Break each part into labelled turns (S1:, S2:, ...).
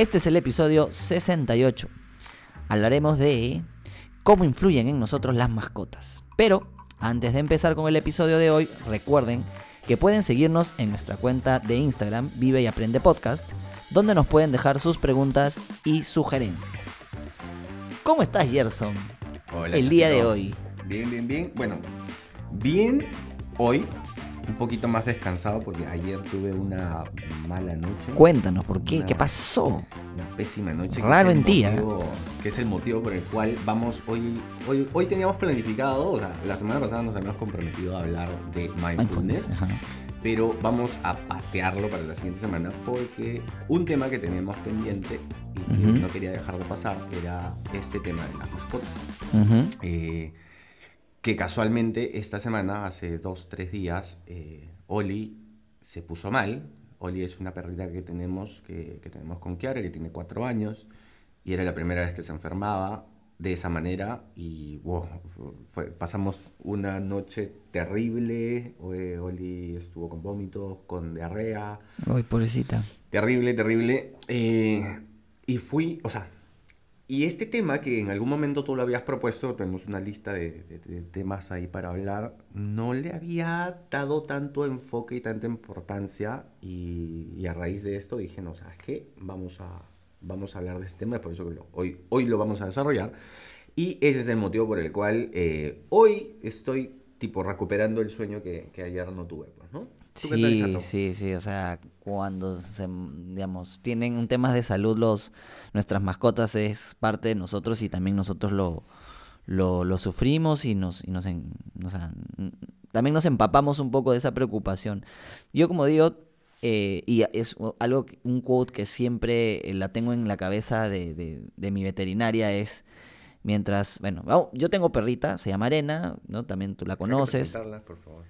S1: Este es el episodio 68. Hablaremos de cómo influyen en nosotros las mascotas. Pero antes de empezar con el episodio de hoy, recuerden que pueden seguirnos en nuestra cuenta de Instagram, Vive y Aprende Podcast, donde nos pueden dejar sus preguntas y sugerencias. ¿Cómo estás, Gerson?
S2: Hola,
S1: el día de hoy.
S2: Bien, bien, bien. Bueno, bien hoy, un poquito más descansado porque ayer tuve una mala noche.
S1: Cuéntanos, ¿por qué?
S2: Una-
S1: ¿Qué pasó?
S2: Una pésima noche.
S1: Raro en ti,
S2: Que es el motivo por el cual vamos hoy, hoy. Hoy teníamos planificado, o sea, la semana pasada nos habíamos comprometido a hablar de mindfulness.
S1: Mindfulness, ajá.
S2: pero vamos a patearlo para la siguiente semana porque un tema que teníamos pendiente y que no quería dejar de pasar era este tema de las mascotas. Eh, que casualmente esta semana, hace dos, tres días, eh, Oli se puso mal. Oli es una perrita que tenemos, que, que tenemos con Kiara, que tiene cuatro años, y era la primera vez que se enfermaba de esa manera y wow, fue- pasamos una noche terrible. Eh, Oli estuvo con vómitos, con diarrea,
S1: Ay, pobrecita.
S2: Terrible, terrible. Eh, y fui, o sea, y este tema que en algún momento tú lo habías propuesto, tenemos una lista de, de- de temas ahí para hablar, no le había dado tanto enfoque y tanta importancia y, y a raíz de esto dije, no, ¿sabes qué? Vamos a, vamos a hablar de este tema, es por eso que lo- hoy, hoy lo vamos a desarrollar. Y ese es el motivo por el cual eh, hoy estoy tipo recuperando el sueño que, que ayer no tuve, pues, ¿no? ¿Tú qué tal,
S1: Sí, sí, sí, o sea, cuando se, digamos, tienen un temas de salud los nuestras mascotas es parte de nosotros y también nosotros lo, lo, lo sufrimos y nos, y nos, en- o sea, también nos empapamos un poco de esa preocupación. Yo como digo, eh, y es algo, un quote que siempre eh, la tengo en la cabeza de, de- de mi veterinaria es, mientras, bueno, yo tengo perrita, se llama Arena, ¿no? También tú la
S2: que
S1: conoces.
S2: presentarla, por favor.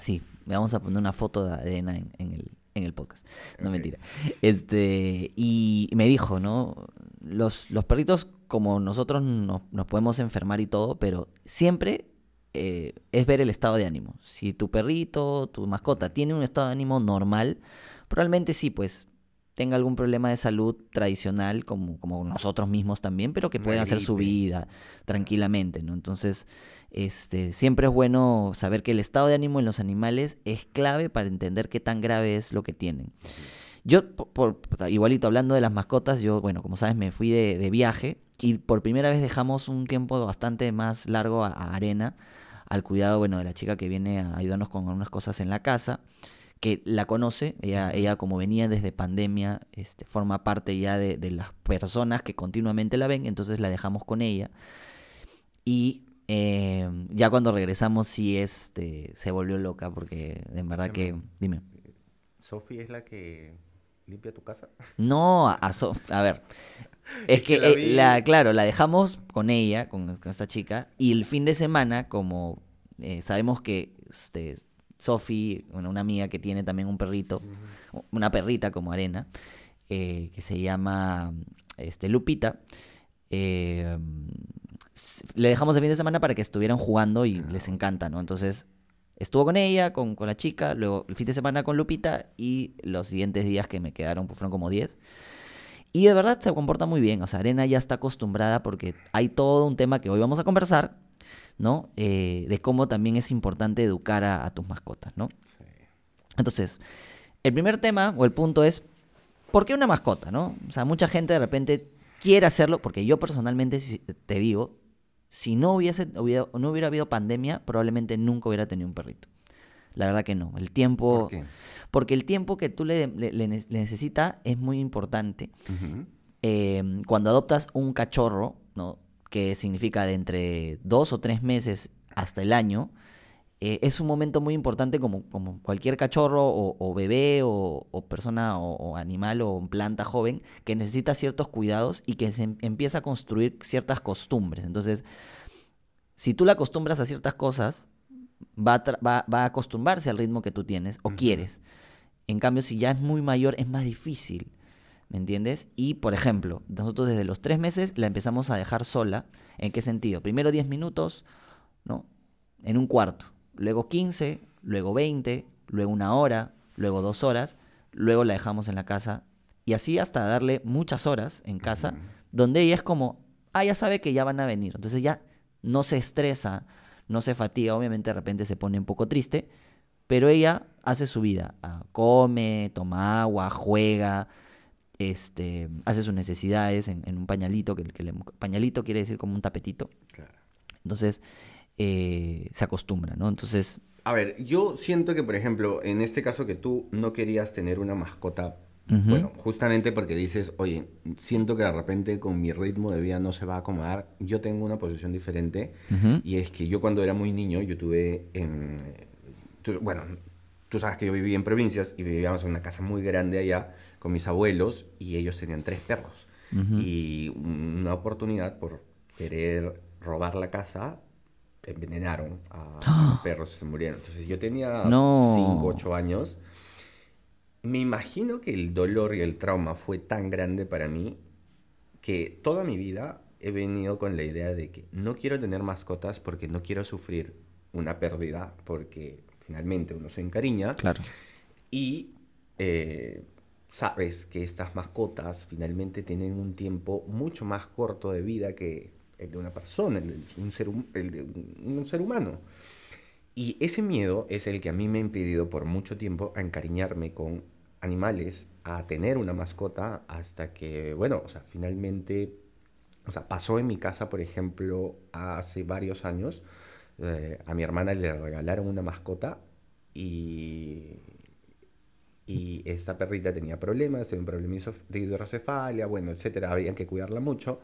S1: Sí, vamos a poner una foto de arena en, en el, en el podcast. No mentira. Este, y me dijo, ¿no? Los, los perritos, como nosotros nos, nos podemos enfermar y todo, pero siempre eh, es ver el estado de ánimo. Si tu perrito, tu mascota tiene un estado de ánimo normal, probablemente sí, pues tenga algún problema de salud tradicional, como, como nosotros mismos también, pero que pueden hacer su vida tranquilamente, ¿no? Entonces, este, siempre es bueno saber que el estado de ánimo en los animales es clave para entender qué tan grave es lo que tienen. Yo, por, por- igualito hablando de las mascotas, yo, bueno, como sabes, me fui de, de viaje y por primera vez dejamos un tiempo bastante más largo a, a Arena, al cuidado, bueno, de la chica que viene a ayudarnos con algunas cosas en la casa, que la conoce, ella, ella como venía desde pandemia, este, forma parte ya de, de las personas que continuamente la ven, entonces la dejamos con ella. Y eh, ya cuando regresamos sí este, se volvió loca porque en verdad que... Dime.
S2: Sofi es la que limpia tu casa.
S1: No, a, Sof- a ver. Es que,
S2: la
S1: eh, la, claro, la dejamos con ella, con, con esta chica, y el fin de semana, como eh, sabemos que este, Bueno, una amiga que tiene también un perrito, una perrita como arena, eh, que se llama este, Lupita, eh, le dejamos el fin de semana para que estuvieran jugando y les encanta, ¿no? Entonces, estuvo con ella, con, con la chica, luego el fin de semana con Lupita y los siguientes días que me quedaron, pues fueron como 10. Y de verdad se comporta muy bien, o sea, Arena ya está acostumbrada porque hay todo un tema que hoy vamos a conversar, ¿no? Eh, de cómo también es importante educar a, a tus mascotas, ¿no?
S2: Sí.
S1: Entonces, el primer tema o el punto es, ¿por qué una mascota, no? O sea, mucha gente de repente quiere hacerlo, porque yo personalmente te digo, si no hubiese hubiera- no hubiera habido pandemia, probablemente nunca hubiera tenido un perrito. La verdad que no. El tiempo,
S2: ¿Por qué?
S1: porque el tiempo que tú le, le- le ne- le necesitas es muy importante. Eh, cuando adoptas un cachorro, ¿no? Que significa de entre dos o tres meses hasta el año, eh, es un momento muy importante como, como cualquier cachorro o, o bebé o, o persona o, o animal o planta joven que necesita ciertos cuidados y que se em- empieza a construir ciertas costumbres. Entonces, si tú la acostumbras a ciertas cosas, va a, va, va a acostumbrarse al ritmo que tú tienes o quieres. En cambio, si ya es muy mayor, es más difícil. ¿Me entiendes? Y, por ejemplo, nosotros desde los tres meses la empezamos a dejar sola. ¿En qué sentido? Primero 10 minutos, ¿no? En un cuarto. Luego 15, luego 20, luego una hora, luego dos horas. Luego la dejamos en la casa. Y así hasta darle muchas horas en casa, donde ella es como, ah, ya sabe que ya van a venir. Entonces ya no se estresa, no se fatiga. Obviamente de repente se pone un poco triste, pero ella hace su vida. ah, come, toma agua, juega, este, hace sus necesidades en, en un pañalito, que, que le- pañalito quiere decir como un tapetito.
S2: Claro.
S1: Entonces eh, se acostumbra, ¿no? Entonces,
S2: A ver, yo siento que, por ejemplo, en este caso que tú no querías tener una mascota, bueno, justamente porque dices, oye, siento que de repente con mi ritmo de vida no se va a acomodar, yo tengo una posición diferente y es que yo cuando era muy niño, yo tuve, em, bueno, tú sabes que yo viví en provincias y vivíamos en una casa muy grande allá con mis abuelos y ellos tenían tres perros.
S1: ujú.
S2: Y una oportunidad por querer robar la casa, envenenaron a los perros y se murieron. Entonces yo tenía
S1: No.
S2: 5, 8 años. Me imagino que el dolor y el trauma fue tan grande para mí que toda mi vida he venido con la idea de que no quiero tener mascotas porque no quiero sufrir una pérdida, porque finalmente uno se encariña
S1: claro.
S2: y eh, sabes que estas mascotas finalmente tienen un tiempo mucho más corto de vida que el de una persona, el de un ser, hum- el de un, un ser humano. Y ese miedo es el que a mí me ha impedido por mucho tiempo a encariñarme con animales, a tener una mascota, hasta que, bueno, o sea, finalmente, o sea, pasó en mi casa, por ejemplo, hace varios años, eh, a mi hermana le regalaron una mascota y, y esta perrita tenía problemas, tenía un problema de hidrocefalia, bueno, etcétera, habían que cuidarla mucho.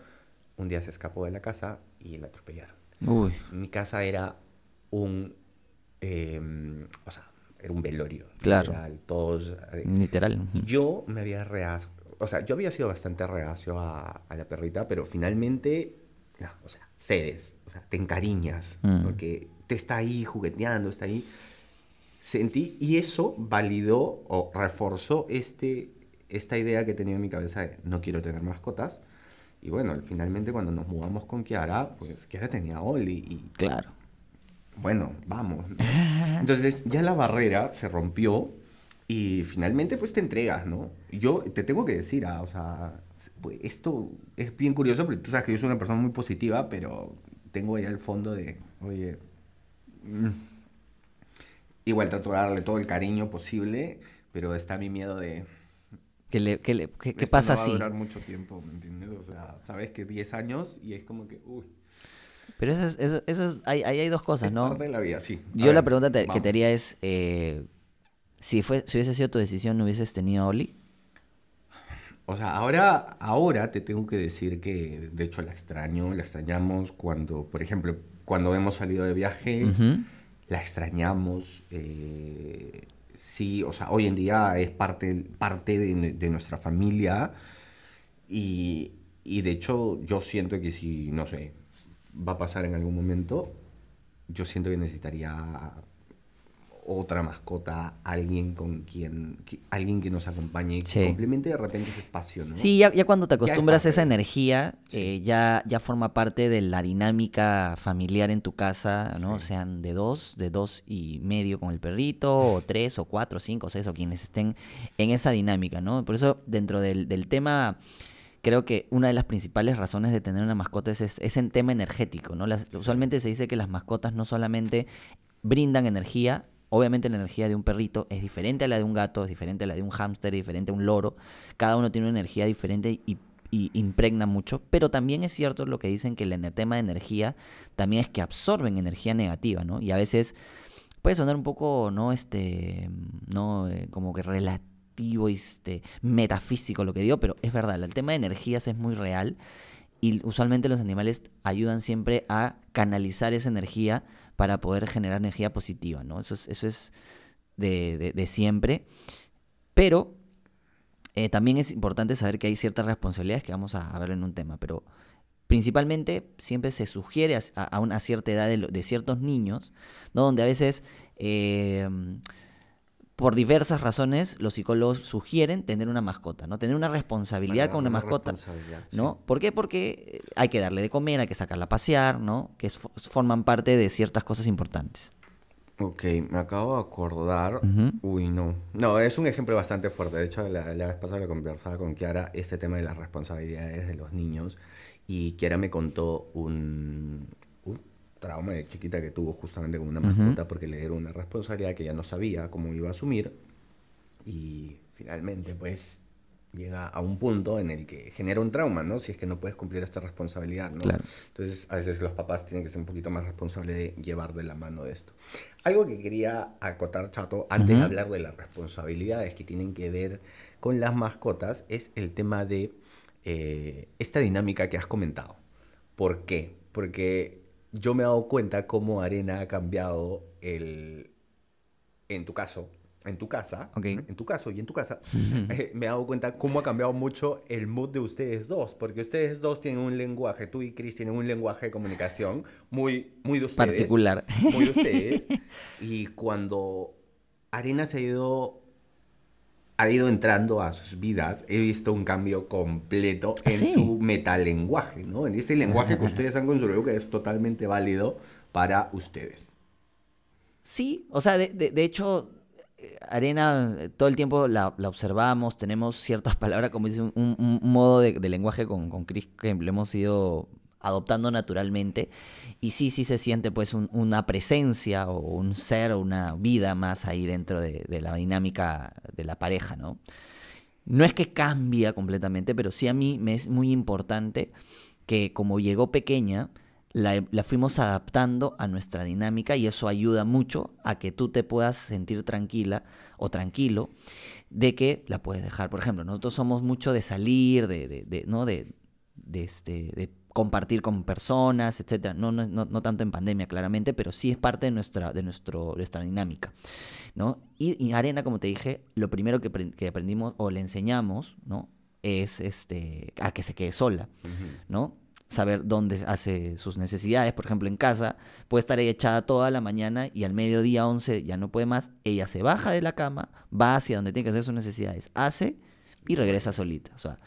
S2: Un día se escapó de la casa y la atropellaron.
S1: Uy,
S2: Mi casa era un, eh, o sea, era un velorio.
S1: Claro.
S2: literal, todos, eh,
S1: literal.
S2: yo me había reacio, o sea, yo había sido bastante reacio a, a la perrita, pero finalmente, no, o sea, cedes, o sea, te encariñas,
S1: Mm.
S2: porque te está ahí jugueteando, está ahí. Sentí, y eso validó o reforzó este, esta idea que tenía en mi cabeza de no quiero tener mascotas. Y bueno, finalmente cuando nos mudamos con Kiara, pues Kiara tenía Oli y
S1: Claro.
S2: bueno, vamos. ¿no? Entonces ya la barrera se rompió y finalmente pues te entregas, ¿no? Yo te tengo que decir, ah, o sea, esto es bien curioso porque tú sabes que yo soy una persona muy positiva, pero tengo ahí el fondo de, oye, mm, igual trato de darle todo el cariño posible, pero está mi miedo de...
S1: ¿Qué, le- qué le- qué- qué pasa
S2: no va a durar mucho tiempo, ¿me entiendes? O sea, sabes que 10 años y es como que, uy,
S1: Pero eso es, eso, eso es- ahí hay dos cosas,
S2: es
S1: ¿no?
S2: parte de la vida, sí. A
S1: Yo la
S2: ver,
S1: pregunta te- que te haría es, eh, si, fue, si hubiese sido tu decisión, ¿no hubieses tenido a Oli?
S2: O sea, ahora, ahora te tengo que decir que de hecho la extraño, la extrañamos cuando, por ejemplo, cuando hemos salido de viaje, la extrañamos. eh, sí, o sea, hoy en día es parte, parte de, de nuestra familia y, y de hecho yo siento que si, no sé, va a pasar en algún momento, yo siento que necesitaría otra mascota, alguien con quien, que- alguien que nos acompañe, que
S1: Sí.
S2: complemente de repente ese espacio, ¿no?
S1: Sí, ya, ya cuando te acostumbras a esa energía,
S2: Sí.
S1: eh, ya, ya forma parte de la dinámica familiar en tu casa, ¿no?
S2: Sí.
S1: Sean de dos, de dos y medio con el perrito, o tres, o cuatro, cinco, o seis, o quienes estén en esa dinámica, ¿no? Por eso, dentro del, del tema, creo que una de las principales razones de tener una mascota es, es, es en tema energético, ¿no? Las- usualmente se dice que las mascotas no solamente brindan energía, obviamente la energía de un perrito es diferente a la de un gato, es diferente a la de un hámster, es diferente a un loro, cada uno tiene una energía diferente y, impregna mucho, pero también es cierto lo que dicen que el tema de energía también es que absorben energía negativa, ¿no? Y a veces puede sonar un poco, ¿no? Este, no, Eh, como que relativo, este, metafísico lo que digo, pero es verdad, el tema de energías es muy real y usualmente los animales ayudan siempre a canalizar esa energía para poder generar energía positiva, ¿no? Eso es, eso es de, siempre. Pero eh, también es importante saber que hay ciertas responsabilidades que vamos a, ver en un tema, pero principalmente siempre se sugiere a, una cierta edad de, ciertos niños, ¿no? donde a veces eh, por diversas razones los psicólogos sugieren tener una mascota, ¿no? Tener una responsabilidad con una, mascota, ¿no? ¿Por qué? Porque hay que darle de comer, hay que sacarla a pasear, ¿no? Que forman parte de ciertas cosas importantes.
S2: Ok, me acabo de acordar. Uy, no. No, es un ejemplo bastante fuerte. De hecho, la, vez pasada le conversaba con Kiara este tema de las responsabilidades de los niños. Y Kiara me contó un, trauma de chiquita que tuvo justamente con una mascota porque le dieron una responsabilidad que ya no sabía cómo iba a asumir y finalmente pues llega a un punto en el que genera un trauma, ¿no? Si es que no puedes cumplir esta responsabilidad, ¿no? Entonces, a veces los papás tienen que ser un poquito más responsables de llevar de la mano de esto. Algo que quería acotar, Chato, antes de hablar de las responsabilidades que tienen que ver con las mascotas, es el tema de eh, esta dinámica que has comentado. ¿Por qué? Porque yo me he dado cuenta cómo Arena ha cambiado el, en tu caso, en tu casa, en tu caso y en tu casa, eh, me he dado cuenta cómo ha cambiado mucho el mood de ustedes dos, porque ustedes dos tienen un lenguaje, tú y Chris tienen un lenguaje de comunicación muy, muy de ustedes.
S1: Particular.
S2: Muy de ustedes. y cuando Arena se ha ido ha ido entrando a sus vidas, he visto un cambio completo ah, en su metalenguaje, ¿no? En ese lenguaje que ustedes han construido que es totalmente válido para ustedes.
S1: Sí, o sea, de, hecho, Arena, todo el tiempo la, observamos, tenemos ciertas palabras, como dice, un, modo de, lenguaje con, con Chris que le hemos ido adoptando naturalmente. Y sí, sí se siente pues una presencia o un ser una vida más ahí dentro de, la dinámica de la pareja, ¿no? No es que cambia completamente, pero sí a mí me es muy importante que como llegó pequeña, la, fuimos adaptando a nuestra dinámica y eso ayuda mucho a que tú te puedas sentir tranquila o tranquilo de que la puedes dejar. Por ejemplo, nosotros somos mucho de salir, de, ¿no? de, este, de compartir con personas, etcétera. No, no, no, tanto en pandemia, claramente, pero sí es parte de nuestra, de nuestro, nuestra dinámica. ¿no? Y, Arena, como te dije, lo primero que, que, aprendimos o le enseñamos ¿no? es este, a que se quede sola. ¿no? Saber dónde hace sus necesidades. Por ejemplo, en casa puede estar ella echada toda la mañana y al mediodía 11 ya no puede más. Ella se baja de la cama, va hacia donde tiene que hacer sus necesidades, hace y regresa solita. O sea,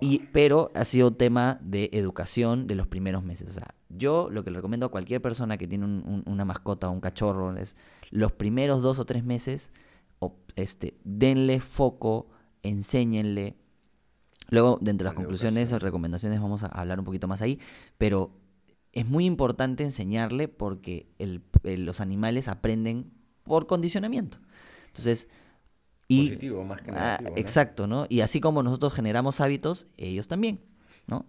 S1: y, pero ha sido tema de educación de los primeros meses. O sea, yo lo que le recomiendo a cualquier persona que tiene una mascota o un cachorro es los primeros dos o tres meses, este, denle foco, enséñenle. Luego, dentro de las conclusiones o recomendaciones, vamos a hablar un poquito más ahí. Pero es muy importante enseñarle porque los animales aprenden por condicionamiento. Entonces,
S2: Positivo más que ah, negativo.
S1: Exacto, ¿no? Y así como nosotros generamos hábitos, ellos también, ¿no?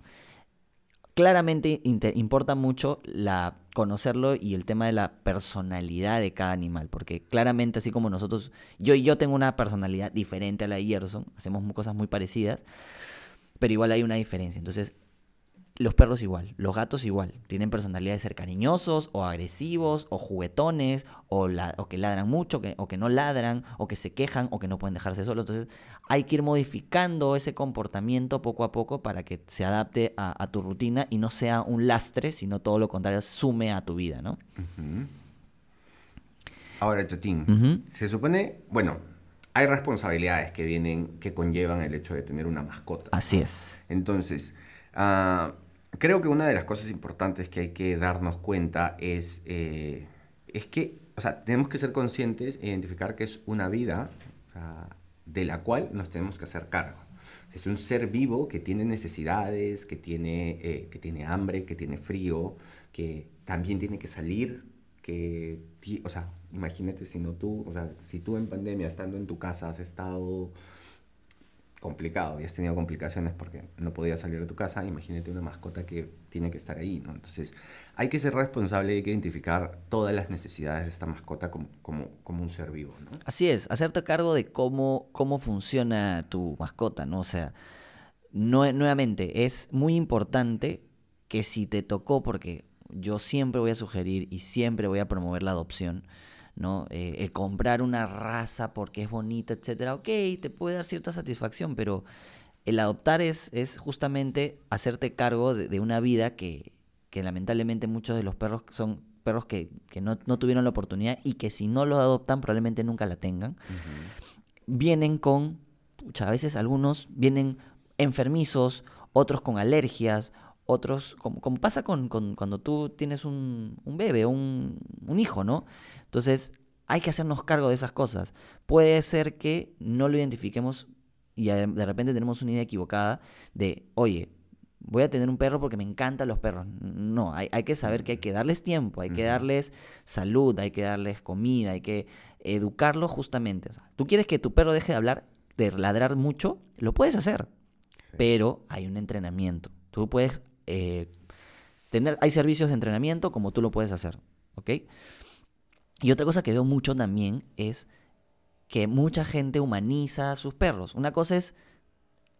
S1: Claramente importa mucho la conocerlo y el tema de la personalidad de cada animal, porque claramente así como nosotros, yo y yo tengo una personalidad diferente a la de Gerson, hacemos cosas muy parecidas, pero igual hay una diferencia. Entonces, los perros igual, los gatos igual, tienen personalidad de ser cariñosos o agresivos o juguetones o, o que ladran mucho o que no ladran o que se quejan o que no pueden dejarse solos. Entonces hay que ir modificando ese comportamiento poco a poco para que se adapte a, tu rutina y no sea un lastre, sino todo lo contrario, sume a tu vida, ¿no?
S2: Ahora, Chatín, se supone, bueno, hay responsabilidades que vienen, que conllevan el hecho de tener una mascota.
S1: Así es.
S2: Entonces, uh, creo que una de las cosas importantes que hay que darnos cuenta es, eh, es que, o sea, tenemos que ser conscientes e identificar que es una vida de la cual nos tenemos que hacer cargo. Es un ser vivo que tiene necesidades, que tiene, eh, que tiene hambre, que tiene frío, que también tiene que salir, que, o sea, imagínate si no tú, o sea, si tú en pandemia, estando en tu casa, has estado complicado y has tenido complicaciones porque no podías salir de tu casa, imagínate una mascota que tiene que estar ahí, ¿no? Entonces, hay que ser responsable y hay que identificar todas las necesidades de esta mascota como, como, como, un ser vivo, ¿no?
S1: Así es, hacerte cargo de cómo, cómo funciona tu mascota, ¿no? O sea, no, nuevamente, es muy importante que si te tocó, porque yo siempre voy a sugerir y siempre voy a promover la adopción, ¿no? Eh, el comprar una raza porque es bonita, etcétera, ok, te puede dar cierta satisfacción, pero el adoptar es, es justamente hacerte cargo de, una vida que, que, lamentablemente muchos de los perros son perros que, que no, no, tuvieron la oportunidad y que si no lo adoptan probablemente nunca la tengan. Vienen con, a veces algunos vienen enfermizos, otros con alergias, otros, como, como pasa con, cuando tú tienes un, un bebé, un, un hijo, ¿no? Entonces, hay que hacernos cargo de esas cosas. Puede ser que no lo identifiquemos y de repente tenemos una idea equivocada de, oye, voy a tener un perro porque me encantan los perros. No, hay, hay, que saber que hay que darles tiempo, hay que darles salud, hay que darles comida, hay que educarlos justamente. O sea, tú quieres que tu perro deje de hablar, de ladrar mucho, lo puedes hacer, pero hay un entrenamiento. Tú puedes eh, tener, hay servicios de entrenamiento como tú lo puedes hacer, ¿ok? Y otra cosa que veo mucho también es que mucha gente humaniza a sus perros. Una cosa es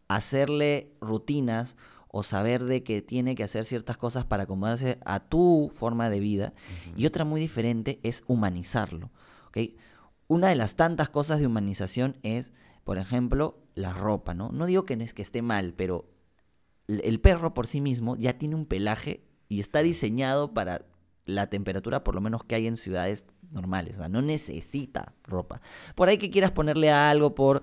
S1: hacerle rutinas o saber de que tiene que hacer ciertas cosas para acomodarse a tu forma de vida. Y otra muy diferente es humanizarlo. ¿okay? Una de las tantas cosas de humanización es, por ejemplo, la ropa. No, no digo que, es que esté mal, pero el perro por sí mismo ya tiene un pelaje y está diseñado para la temperatura por lo menos que hay en ciudades normales. O sea, no necesita ropa. Por ahí que quieras ponerle algo por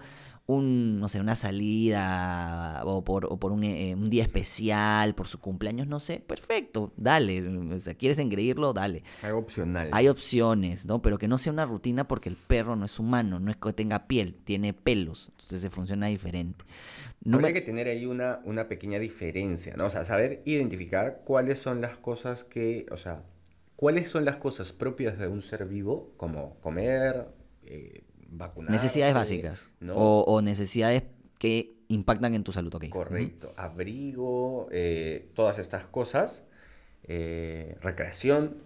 S1: un, no sé, una salida o por, por eh, un, día especial, por su cumpleaños, no sé, perfecto, dale. O sea, quieres engreírlo, dale.
S2: Hay opcional.
S1: Hay opciones, ¿no? Pero que no sea una rutina porque el perro no es humano, no es que tenga piel, tiene pelos. Entonces se funciona diferente.
S2: No Habría que tener ahí una, una pequeña diferencia, ¿no? O sea, saber identificar cuáles son las cosas que, o sea, ¿Cuáles son las cosas propias de un ser vivo, como comer, eh,
S1: Necesidades básicas. O, necesidades que impactan en tu salud, ¿ok?
S2: Correcto. Abrigo, eh, todas estas cosas, eh, recreación,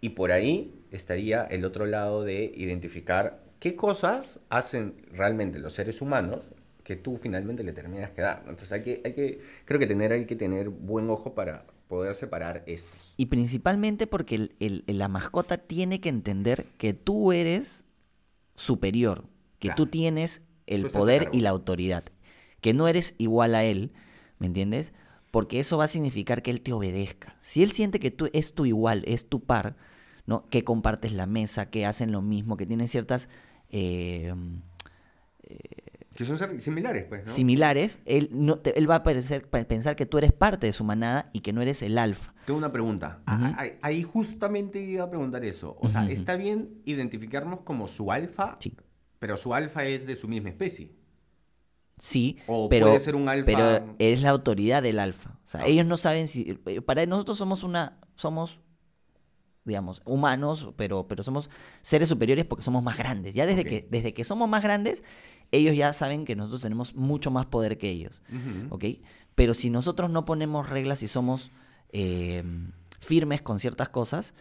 S2: y por ahí estaría el otro lado de identificar qué cosas hacen realmente los seres humanos que tú finalmente le terminas que dar. Entonces hay que, hay que, creo que tener, hay que tener buen ojo para, poder separar estos.
S1: Y principalmente porque la mascota tiene que entender que tú eres superior, que tú tienes el poder y la autoridad, que no eres igual a él, ¿me entiendes? Porque eso va a significar que él te obedezca. Si él siente que tú es tu igual, es tu par, ¿no? Que compartes la mesa, que hacen lo mismo, que tienen ciertas eh,
S2: que son similares, pues, ¿no?
S1: Similares. Él, no, él va a pensar que tú eres parte de su manada y que no eres el alfa.
S2: Tengo una pregunta. ahí, justamente iba a preguntar eso. O sea, ¿está bien identificarnos como su alfa? Sí. Pero su alfa es de su misma especie.
S1: Sí, o pero, puede ser un alfa. Pero es la autoridad del alfa. O sea, ah. ellos no saben si. Para nosotros somos una. Somos digamos, humanos, pero, pero somos seres superiores porque somos más grandes. Ya desde, que, desde que somos más grandes, ellos ya saben que nosotros tenemos mucho más poder que ellos. ¿Ok? Pero si nosotros no ponemos reglas y somos eh, firmes con ciertas cosas,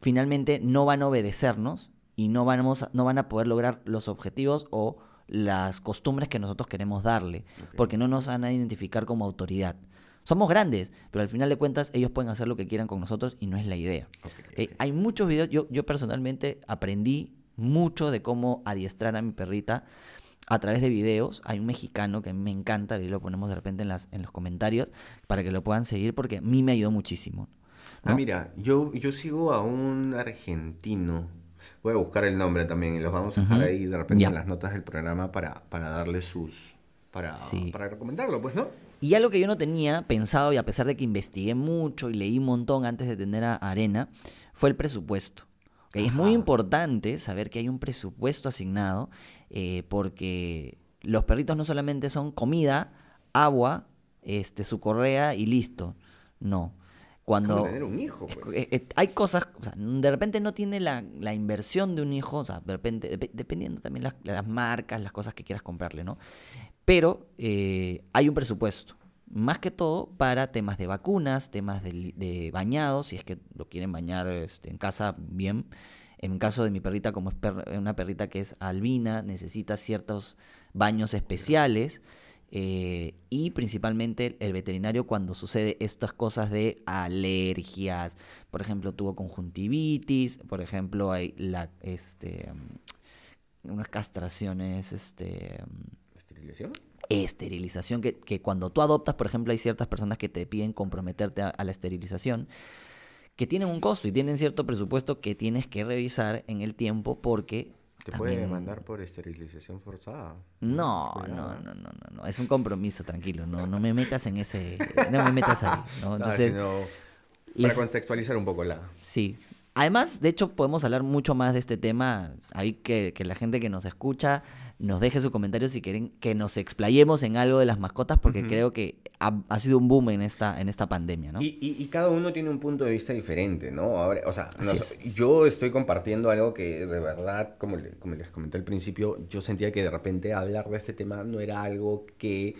S1: finalmente no van a obedecernos y no, vamos no van a poder lograr los objetivos o las costumbres que nosotros queremos darle, porque no nos van a identificar como autoridad. Somos grandes, pero al final de cuentas ellos pueden hacer lo que quieran con nosotros y no es la idea. Hay muchos videos, yo, yo personalmente aprendí mucho de cómo adiestrar a mi perrita a través de videos. Hay un mexicano que me encanta, y lo ponemos de repente en, las, en los comentarios para que lo puedan seguir porque a mí me ayudó muchísimo.
S2: Ah, mira, yo, yo sigo a un argentino. Voy a buscar el nombre también y los vamos a dejar ahí de repente en las notas del programa para, para darle sus. Para, para recomendarlo, pues, ¿no?
S1: Y algo que yo no tenía pensado, y a pesar de que investigué mucho y leí un montón antes de tener a Arena, fue el presupuesto. Es muy importante saber que hay un presupuesto asignado eh, porque los perritos no solamente son comida, agua, este, su correa y listo. No. Cuando
S2: tener un hijo. Pues.
S1: Eh, eh, hay cosas, de repente no tiene la, inversión de un hijo, o sea, de repente, dependiendo también las, las, marcas, las cosas que quieras comprarle, ¿no? Pero hay un presupuesto más que todo para temas de vacunas, temas de, bañados, si es que lo quieren bañar este, en casa bien. En caso de mi perrita, como es una perrita que es albina, necesita ciertos baños especiales. eh, y principalmente el veterinario cuando sucede estas cosas de alergias. Por ejemplo, tuvo conjuntivitis, por ejemplo, hay este, mm, unas castraciones, este...
S2: ¿Esterilización?
S1: esterilización, que, que cuando tú adoptas, por ejemplo, hay ciertas personas que te piden comprometerte a, a la esterilización, que tienen un costo y tienen cierto presupuesto que tienes que revisar en el tiempo porque...
S2: Te puede
S1: también-
S2: demandar por esterilización forzada.
S1: No, no, no, no, no, no, es un compromiso, tranquilo, no, no me metas en ese, no me metas ahí, ¿no?
S2: Ah,
S1: Entonces, les-
S2: Para contextualizar un poco la...
S1: Sí. Además, de hecho, podemos hablar mucho más de este tema. Ahí que, que la gente que nos escucha nos deje su comentario si quieren que nos explayemos en algo de las mascotas, porque creo que ha, ha sido un boom en esta, en esta pandemia, ¿no?
S2: Y, y- y cada uno tiene un punto de vista diferente, ¿no? Ahora, o sea, yo estoy compartiendo algo que de verdad, como, como les comenté al principio, yo sentía que de repente hablar de este tema no era algo que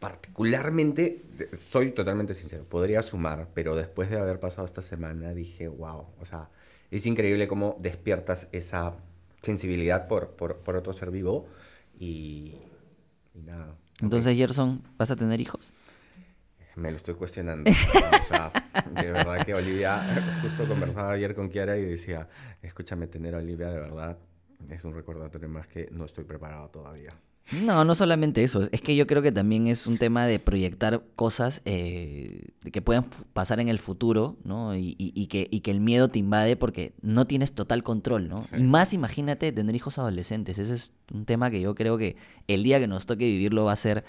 S2: particularmente, soy totalmente sincero, podría sumar, pero después de haber pasado esta semana dije, wow, o sea, es increíble cómo despiertas esa sensibilidad por, por, por otro ser vivo y, y nada.
S1: Entonces, Gerson, ¿vas a tener hijos?
S2: Me lo estoy cuestionando. O sea, de verdad que Olivia, justo conversaba ayer con Kiara y decía, escúchame, tener a Olivia de verdad es un recordatorio más que no estoy preparado todavía.
S1: No, no solamente eso. Es que yo creo que también es un tema de proyectar cosas eh, que puedan pasar en el futuro, ¿no? Y, y- y que, y que el miedo te invade porque no tienes total control, ¿no?
S2: Sí.
S1: Y más imagínate tener hijos adolescentes. Ese es un tema que yo creo que el día que nos toque vivirlo va a ser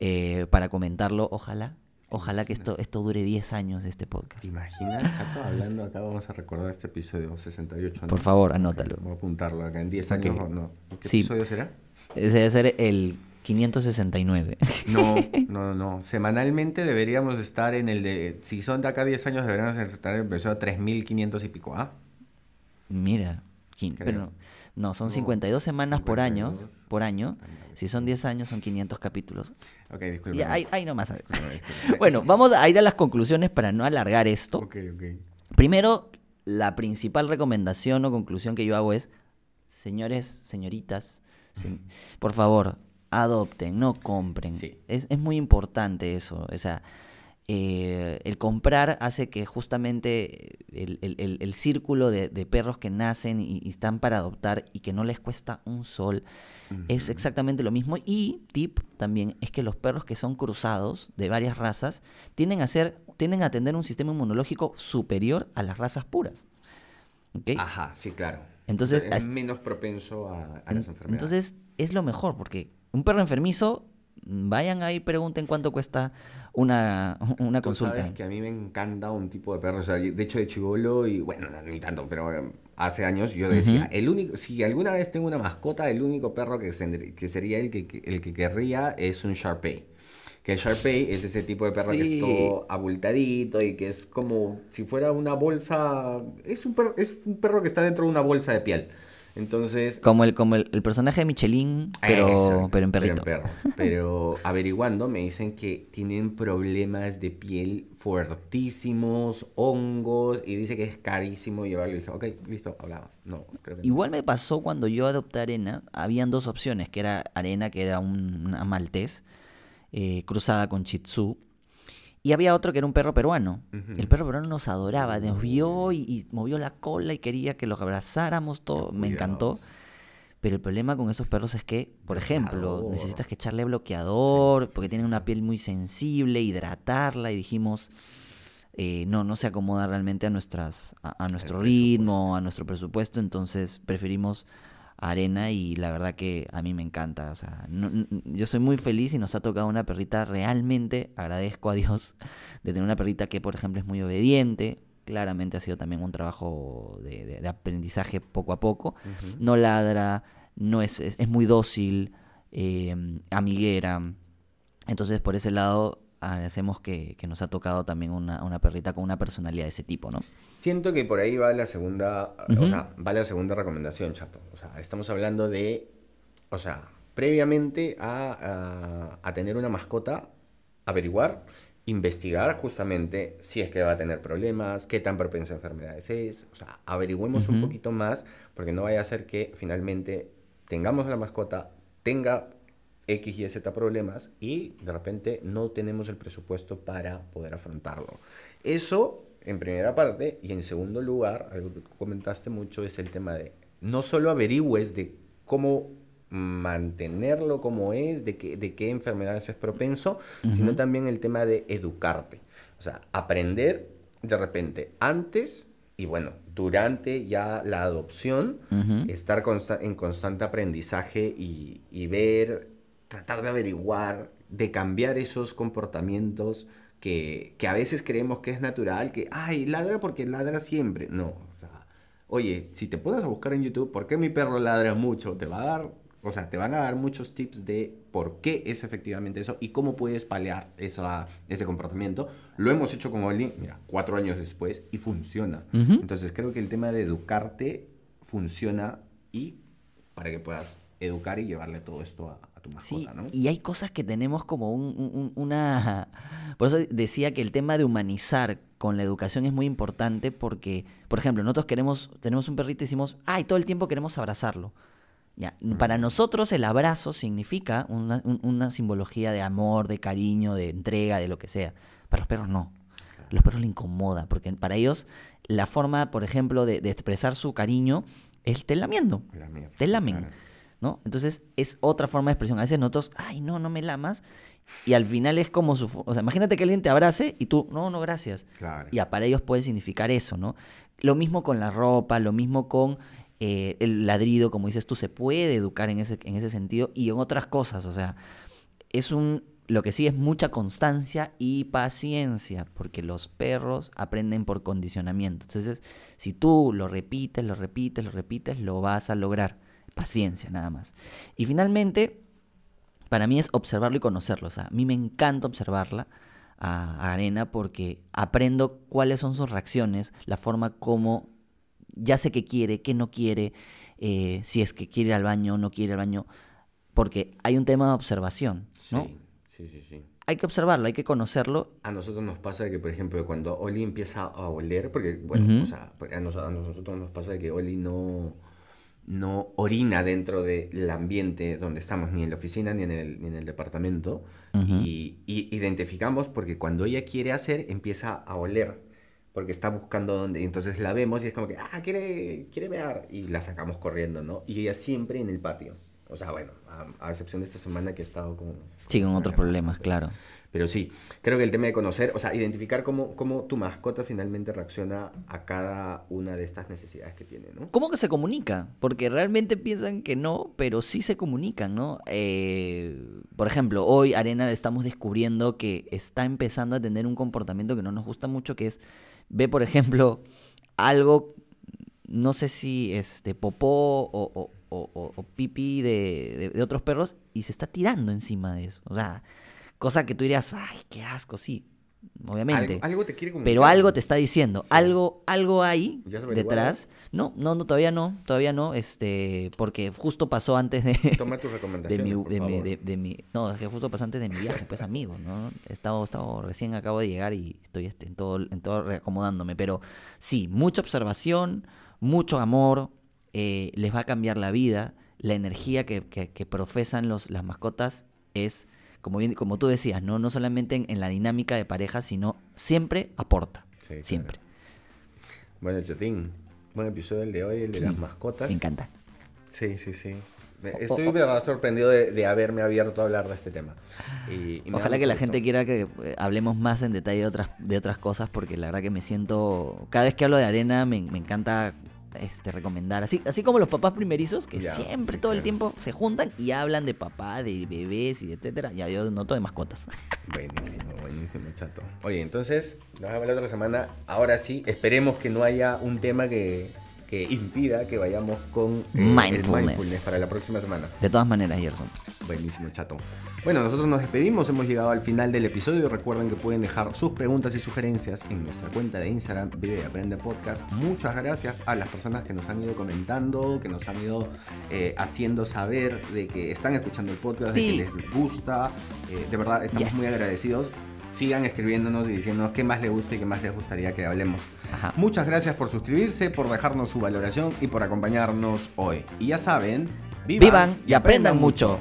S1: eh, para comentarlo. Ojalá, ojalá que esto, esto dure 10 años este podcast.
S2: ¿Te imaginas, Chato, hablando acá? Vamos a recordar este episodio 68. ¿no?
S1: Por favor, anótalo.
S2: voy a apuntarlo acá. En 10
S1: Ok.
S2: años o no. ¿Qué
S1: Sí.
S2: episodio será?
S1: Ese debe ser el 569.
S2: No, no, no. Semanalmente deberíamos estar en el de. Si son de acá 10 años, deberíamos estar en el episodio 3500 y pico. ¿Ah?
S1: Mira, pero no, no, son
S2: No,
S1: 52 semanas por año,
S2: 52.
S1: por año. Si son 10 años son 500 capítulos.
S2: Ok, disculpe.
S1: Y ahí, ahí nomás. Bueno, vamos a ir a las conclusiones para no alargar esto.
S2: Ok, ok.
S1: Primero, la principal recomendación o conclusión que yo hago es, señores, señoritas, se- por favor, adopten, no compren.
S2: Sí.
S1: Es, es muy importante eso. O sea, eh, el comprar hace que justamente el, el- el- el círculo de, de perros que nacen y, y están para adoptar y que no les cuesta un sol es exactamente lo mismo. Y tip también es que los perros que son cruzados de varias razas tienden a ser, tienden a tener un sistema inmunológico superior a las razas puras. ¿Ok?
S2: Ajá, sí, claro.
S1: Entonces,
S2: es menos propenso a, a
S1: En-
S2: las enfermedades.
S1: Entonces es lo mejor, porque un perro enfermizo, vayan ahí, pregunten cuánto cuesta una, una
S2: Tú
S1: consulta.
S2: sabes que a mí me encanta un tipo de perro, o sea, de hecho de chivolo y bueno, no, ni tanto, pero eh, hace años yo decía, el único, si alguna vez tengo una mascota, el único perro que, se- que sería el que, que- el que querría es un Sharpei. Que el Sharpei es ese tipo de perro que es todo abultadito y que es como si fuera una bolsa, es un perro, es un perro que está dentro de una bolsa de piel. Entonces,
S1: Como el, como el, el personaje de Michelin, pero,
S2: Exacto,
S1: pero en perrito.
S2: perro. Pero averiguando me dicen que tienen problemas de piel fuertísimos, hongos, y dice que es carísimo llevarlo. Y dije, ok, listo, hablamos. No, creo que no.
S1: Igual me pasó cuando yo adopté arena, habían dos opciones, que era arena, que era un, una maltés, eh, cruzada con Shih Tzu, y había otro que era un perro peruano. El perro peruano nos adoraba, nos vio y, y movió la cola y quería que los abrazáramos, todo, me encantó. Pero el problema con esos perros es que, por ejemplo, necesitas que echarle bloqueador,
S2: Sí,
S1: porque
S2: sí,
S1: tienen una piel muy sensible, hidratarla, y dijimos, eh, no, no se acomoda realmente a, nuestras, a, a nuestro ritmo, a nuestro presupuesto, entonces preferimos arena y la verdad que a mí me encanta. O sea, no- yo soy muy feliz y nos ha tocado una perrita, realmente agradezco a Dios de tener una perrita que, por ejemplo, es muy obediente. Claramente ha sido también un trabajo de, de- de aprendizaje poco a poco no ladra, no es, es, es muy dócil, eh, amiguera. Entonces, por ese lado, agradecemos que, que nos ha tocado también una, una perrita con una personalidad de ese tipo, ¿no?
S2: Siento que por ahí va la segunda, o sea, va la segunda recomendación, chato. O sea, estamos hablando de, o sea, previamente a, a- a tener una mascota, averiguar, investigar justamente si es que va a tener problemas, qué tan propenso a enfermedades es. O sea, averigüemos un poquito más, porque no vaya a ser que finalmente tengamos la mascota, tenga X y Z problemas y de repente no tenemos el presupuesto para poder afrontarlo. Eso en primera parte y en segundo lugar, algo que comentaste mucho es el tema de no solo averigües de cómo mantenerlo como es, de qué, de qué enfermedades es propenso, sino también el tema de educarte. O sea, aprender de repente antes y bueno, durante ya la adopción, estar en constante aprendizaje y, y, ver, tratar de averiguar, de cambiar esos comportamientos que, que, a veces creemos que es natural, que, ay, ladra porque ladra siempre. No, o sea, oye, si te pones a buscar en YouTube, ¿por qué mi perro ladra mucho? Te va a dar o sea, te van a dar muchos tips de por qué es efectivamente eso y cómo puedes paliar esa, ese comportamiento. Lo hemos hecho con Oli, mira, cuatro años después y funciona. Entonces creo que el tema de educarte funciona y para que puedas educar y llevarle todo esto a, tu mascota, ¿no?
S1: Y hay cosas que tenemos como un, una... Por eso decía que el tema de humanizar con la educación es muy importante porque, por ejemplo, nosotros queremos, tenemos un perrito y decimos, ay, todo el tiempo queremos abrazarlo. Para nosotros el abrazo significa una, simbología de amor, de cariño, de entrega, de lo que sea. Para los perros no. Los perros le incomoda, porque para ellos la forma, por ejemplo, de, expresar su cariño es te lamiendo. te lamen. ¿No? Entonces es otra forma de expresión. A veces nosotros, ay, no, no me lamas. Y al final es como su... O sea, imagínate que alguien te abrace y tú, no, no, gracias. Y para ellos puede significar eso, ¿no? Lo mismo con la ropa, lo mismo con eh, el ladrido, como dices tú, se puede educar en ese, en ese sentido y en otras cosas. O sea, es un. Lo que sí es mucha constancia y paciencia, porque los perros aprenden por condicionamiento. Entonces, si tú lo repites, lo repites, lo repites, lo vas a lograr. Paciencia, nada más. Y finalmente, para mí es observarlo y conocerlo. O sea, a mí me encanta observarla a Arena porque aprendo cuáles son sus reacciones, la forma como ya sé qué quiere, qué no quiere, eh, si es que quiere ir al baño o no quiere ir al baño, porque hay un tema de observación, ¿no?
S2: Sí, sí, sí.
S1: Hay que observarlo, hay que conocerlo.
S2: A nosotros nos pasa que, por ejemplo, cuando Oli empieza a oler, porque, bueno, o sea, a nosotros nos pasa que Oli no, no orina dentro del ambiente donde estamos, ni en la oficina ni en el, ni en el departamento, y, y, identificamos porque cuando ella quiere hacer, empieza a oler porque está buscando dónde. Y entonces la vemos y es como que, ah, quiere, quiere ver. Y la sacamos corriendo, ¿no? Y ella siempre en el patio. O sea, bueno, a, excepción de esta semana que he estado con...
S1: Sí, con otros problemas, claro.
S2: Pero sí, creo que el tema de conocer, o sea, identificar cómo, cómo tu mascota finalmente reacciona a cada una de estas necesidades que tiene, ¿no?
S1: ¿Cómo que se comunica? Porque realmente piensan que no, pero sí se comunican, ¿no? Eh, por ejemplo, hoy Arena estamos descubriendo que está empezando a tener un comportamiento que no nos gusta mucho, que es ve, por ejemplo, algo, no sé si este popó o, o, pipí de, otros perros y se está tirando encima de eso. O sea, cosa que tú dirías, ay, qué asco, sí. Obviamente.
S2: Algo, te quiere
S1: Pero algo te está diciendo. Algo, algo hay detrás. No, no, no, todavía no, todavía no. Este, porque justo pasó antes de.
S2: Toma tu recomendación.
S1: De mi, de, mi, no, es que justo pasó antes de mi viaje, pues amigo, ¿no? He estado, recién acabo de llegar y estoy este, en todo, en todo reacomodándome. Pero sí, mucha observación, mucho amor, eh, les va a cambiar la vida. La energía que, que, profesan los, las mascotas es como, bien, como tú decías, ¿no? No solamente en, la dinámica de pareja, sino siempre aporta. siempre.
S2: Bueno, Chatín, buen episodio el de hoy, el de las mascotas.
S1: Me encanta.
S2: Sí, sí, sí. Estoy verdad sorprendido de, haberme abierto a hablar de este tema.
S1: Ojalá que la gente quiera que eh, hablemos más en detalle de otras, de otras cosas, porque la verdad que me siento. Cada vez que hablo de arena, me, me encanta este, recomendar. Así, así como los papás primerizos, que siempre, todo el tiempo se juntan y hablan de papá, de bebés y etcétera. Ya yo noto de mascotas.
S2: Buenísimo, buenísimo, chato. Oye, entonces, nos vemos la otra semana. Ahora sí, esperemos que no haya un tema que, que impida que vayamos con
S1: eh, mindfulness.
S2: para la próxima semana.
S1: De todas maneras, Gerson.
S2: Buenísimo, chato. Bueno, nosotros nos despedimos, hemos llegado al final del episodio. Recuerden que pueden dejar sus preguntas y sugerencias en nuestra cuenta de Instagram, Vive y Aprende Podcast. Muchas gracias a las personas que nos han ido comentando, que nos han ido eh, haciendo saber de que están escuchando el podcast, de que les gusta. Eh, de verdad, estamos muy agradecidos sigan escribiéndonos y diciéndonos qué más les gusta y qué más les gustaría que hablemos. Muchas gracias por suscribirse, por dejarnos su valoración y por acompañarnos hoy. Y ya saben,
S1: vivan, y aprendan mucho.